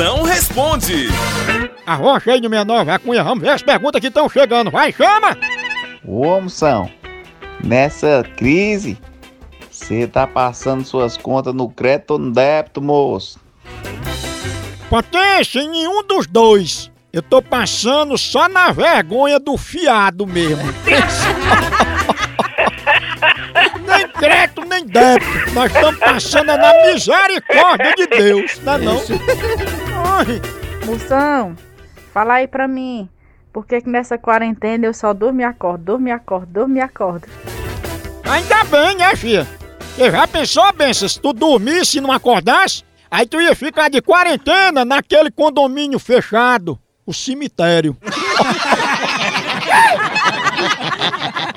Moção responde. Arrocha aí no 69, Cunha, vamos ver as perguntas que estão chegando. Vai, chama! Ô, moção, nessa crise, você tá passando suas contas no crédito ou no débito, moço? Potência, em nenhum dos dois. Eu tô passando só na vergonha do fiado mesmo. nem débito. Nós estamos passando na misericórdia de Deus, não é não? Ai, Moção, fala aí pra mim. Por que, que nessa quarentena eu só durmo e acordo, durmo e acordo, durmo e acordo? ainda bem, né, filha? Você já pensou, Benção, se tu dormisse e não acordasse? Aí tu ia ficar de quarentena naquele condomínio fechado, o cemitério.